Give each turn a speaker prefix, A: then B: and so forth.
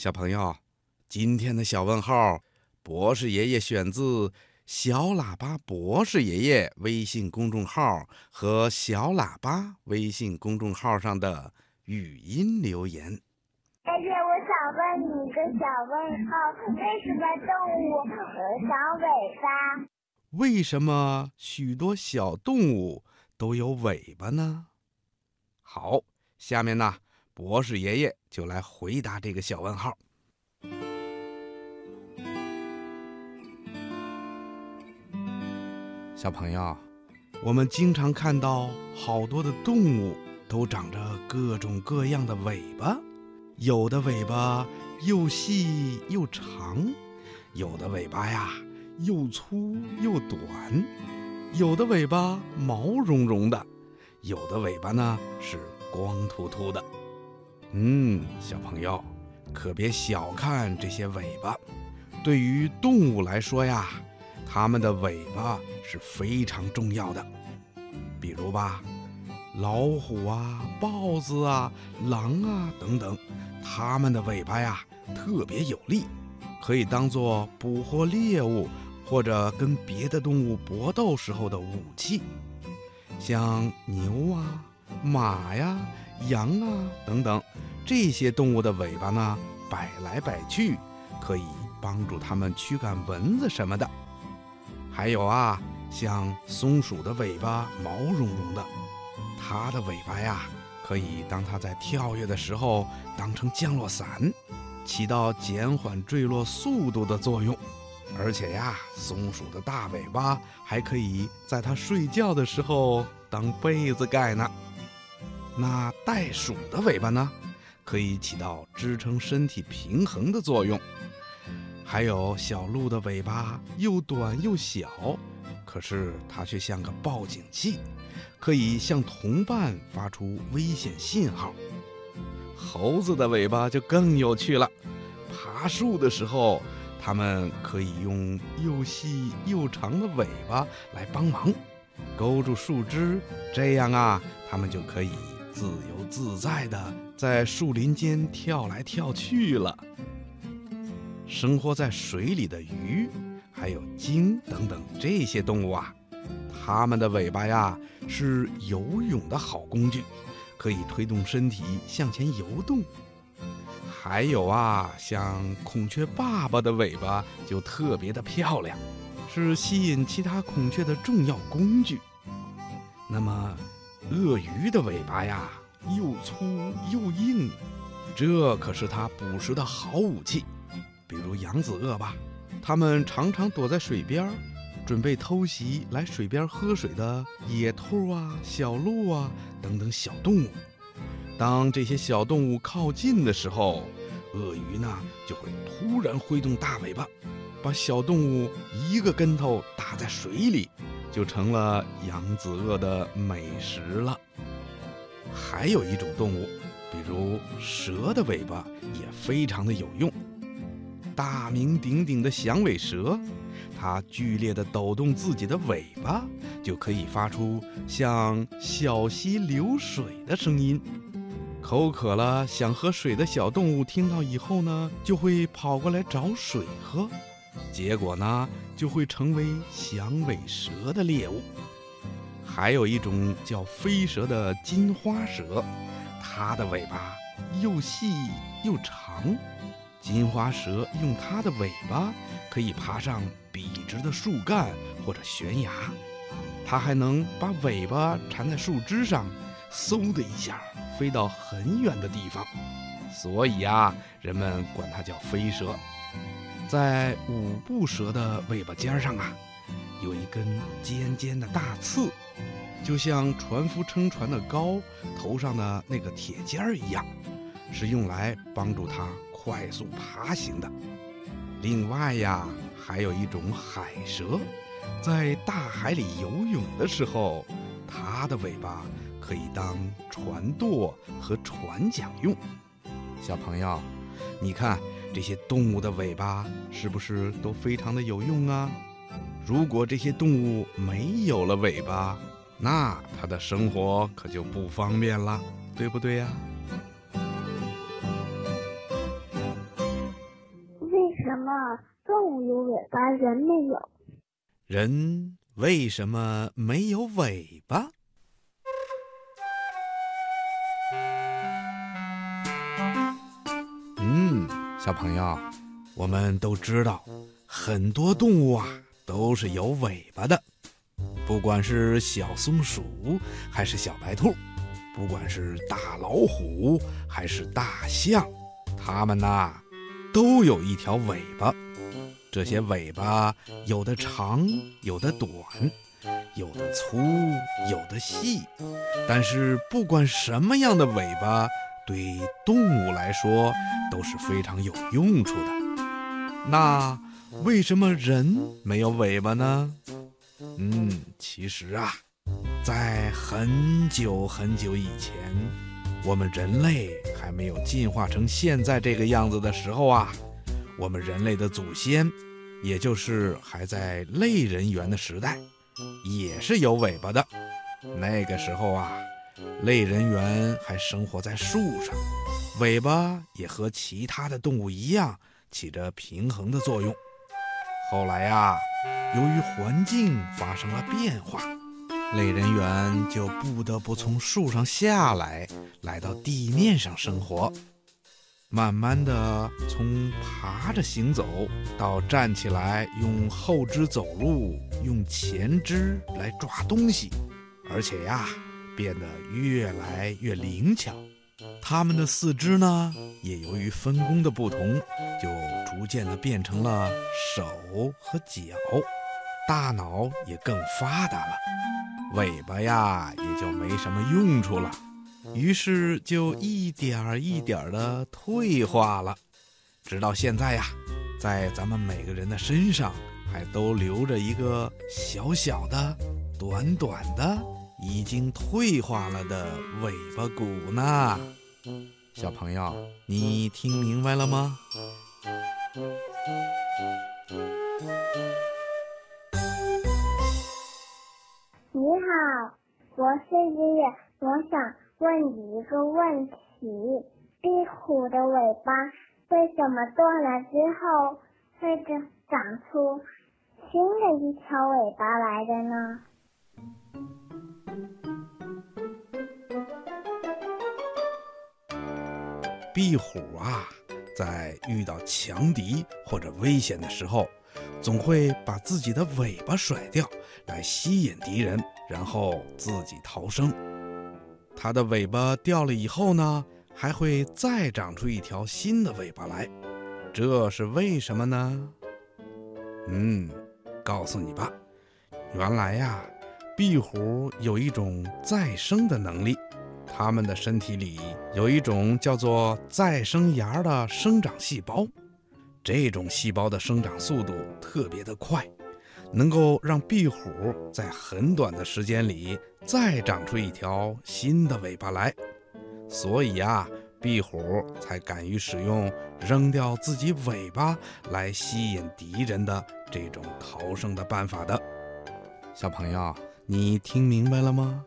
A: 小朋友，今天的小问号，博士爷爷选自小喇叭博士爷爷微信公众号和小喇叭微信公众号上的语音留言。
B: 爷爷，我想问你一个小问号：为什么动物呃长尾巴？
A: 为什么许多小动物都有尾巴呢？好，下面呢，博士爷爷就来回答这个小问号。小朋友，我们经常看到好多的动物都长着各种各样的尾巴，有的尾巴又细又长，有的尾巴呀又粗又短，有的尾巴毛茸茸的，有的尾巴呢是光秃秃的。嗯，小朋友可别小看这些尾巴，对于动物来说呀。它们的尾巴是非常重要的，比如吧，老虎啊、豹子啊、狼啊等等，它们的尾巴呀特别有力，可以当做捕获猎物或者跟别的动物搏斗时候的武器。像牛啊、马呀、羊啊等等这些动物的尾巴呢，摆来摆去，可以帮助它们驱赶蚊子什么的。还有啊，像松鼠的尾巴毛茸茸的，它的尾巴呀，可以当它在跳跃的时候当成降落伞，起到减缓坠落速度的作用。而且呀，松鼠的大尾巴还可以在它睡觉的时候当被子盖呢。那袋鼠的尾巴呢，可以起到支撑身体平衡的作用。还有小鹿的尾巴又短又小，可是它却像个报警器，可以向同伴发出危险信号。猴子的尾巴就更有趣了，爬树的时候，它们可以用又细又长的尾巴来帮忙，勾住树枝，这样啊，它们就可以自由自在地在树林间跳来跳去了。生活在水里的鱼，还有鲸等等这些动物啊，它们的尾巴呀是游泳的好工具，可以推动身体向前游动。还有啊，像孔雀爸爸的尾巴就特别的漂亮，是吸引其他孔雀的重要工具。那么，鳄鱼的尾巴呀又粗又硬，这可是它捕食的好武器。比如扬子鳄吧，它们常常躲在水边，准备偷袭来水边喝水的野兔啊、小鹿啊等等小动物。当这些小动物靠近的时候，鳄鱼呢就会突然挥动大尾巴，把小动物一个跟头打在水里，就成了扬子鳄的美食了。还有一种动物，比如蛇的尾巴也非常的有用。大名鼎鼎的响尾蛇，它剧烈地抖动自己的尾巴，就可以发出像小溪流水的声音。口渴了想喝水的小动物听到以后呢，就会跑过来找水喝，结果呢，就会成为响尾蛇的猎物。还有一种叫飞蛇的金花蛇，它的尾巴又细又长。金花蛇用它的尾巴可以爬上笔直的树干或者悬崖，它还能把尾巴缠在树枝上，嗖的一下飞到很远的地方。所以啊，人们管它叫飞蛇。在五步蛇的尾巴尖上啊，有一根尖尖的大刺，就像船夫撑船的篙头上的那个铁尖儿一样，是用来帮助它。快速爬行的。另外呀，还有一种海蛇，在大海里游泳的时候，它的尾巴可以当船舵和船桨用。小朋友，你看这些动物的尾巴是不是都非常的有用啊？如果这些动物没有了尾巴，那它的生活可就不方便了，对不对呀？
B: 为什么动物有尾巴，人没有？
A: 人为什么没有尾巴？小朋友，我们都知道，很多动物啊都是有尾巴的，不管是小松鼠还是小白兔，不管是大老虎还是大象，它们呐都有一条尾巴。这些尾巴有的长，有的短，有的粗，有的细，但是不管什么样的尾巴，对动物来说都是非常有用处的。那为什么人没有尾巴呢？嗯，其实啊，在很久很久以前，我们人类还没有进化成现在这个样子的时候啊。我们人类的祖先，也就是还在类人猿的时代，也是有尾巴的。那个时候啊，类人猿还生活在树上，尾巴也和其他的动物一样，起着平衡的作用。后来呀，由于环境发生了变化，类人猿就不得不从树上下来，来到地面上生活。慢慢的，从爬着行走到站起来，用后肢走路，用前肢来抓东西，而且呀，变得越来越灵巧。它们的四肢呢，也由于分工的不同，就逐渐的变成了手和脚，大脑也更发达了，尾巴呀，也就没什么用处了。于是就一点儿一点儿的退化了，直到现在呀，在咱们每个人的身上还都留着一个小小的、短短的、已经退化了的尾巴骨呢。小朋友，你听明白了吗？
B: 你好，我是爷爷，我想。问你一个问题：壁虎的尾巴为什么断了之后会长长出新的一条尾巴来的呢？
A: 壁虎啊，在遇到强敌或者危险的时候，总会把自己的尾巴甩掉，来吸引敌人，然后自己逃生。它的尾巴掉了以后呢，还会再长出一条新的尾巴来，这是为什么呢？嗯，告诉你吧，原来呀，壁虎有一种再生的能力，它们的身体里有一种叫做再生芽的生长细胞，这种细胞的生长速度特别的快。能够让壁虎在很短的时间里再长出一条新的尾巴来，所以呀，壁虎才敢于使用扔掉自己尾巴来吸引敌人的这种逃生的办法的。小朋友，你听明白了吗？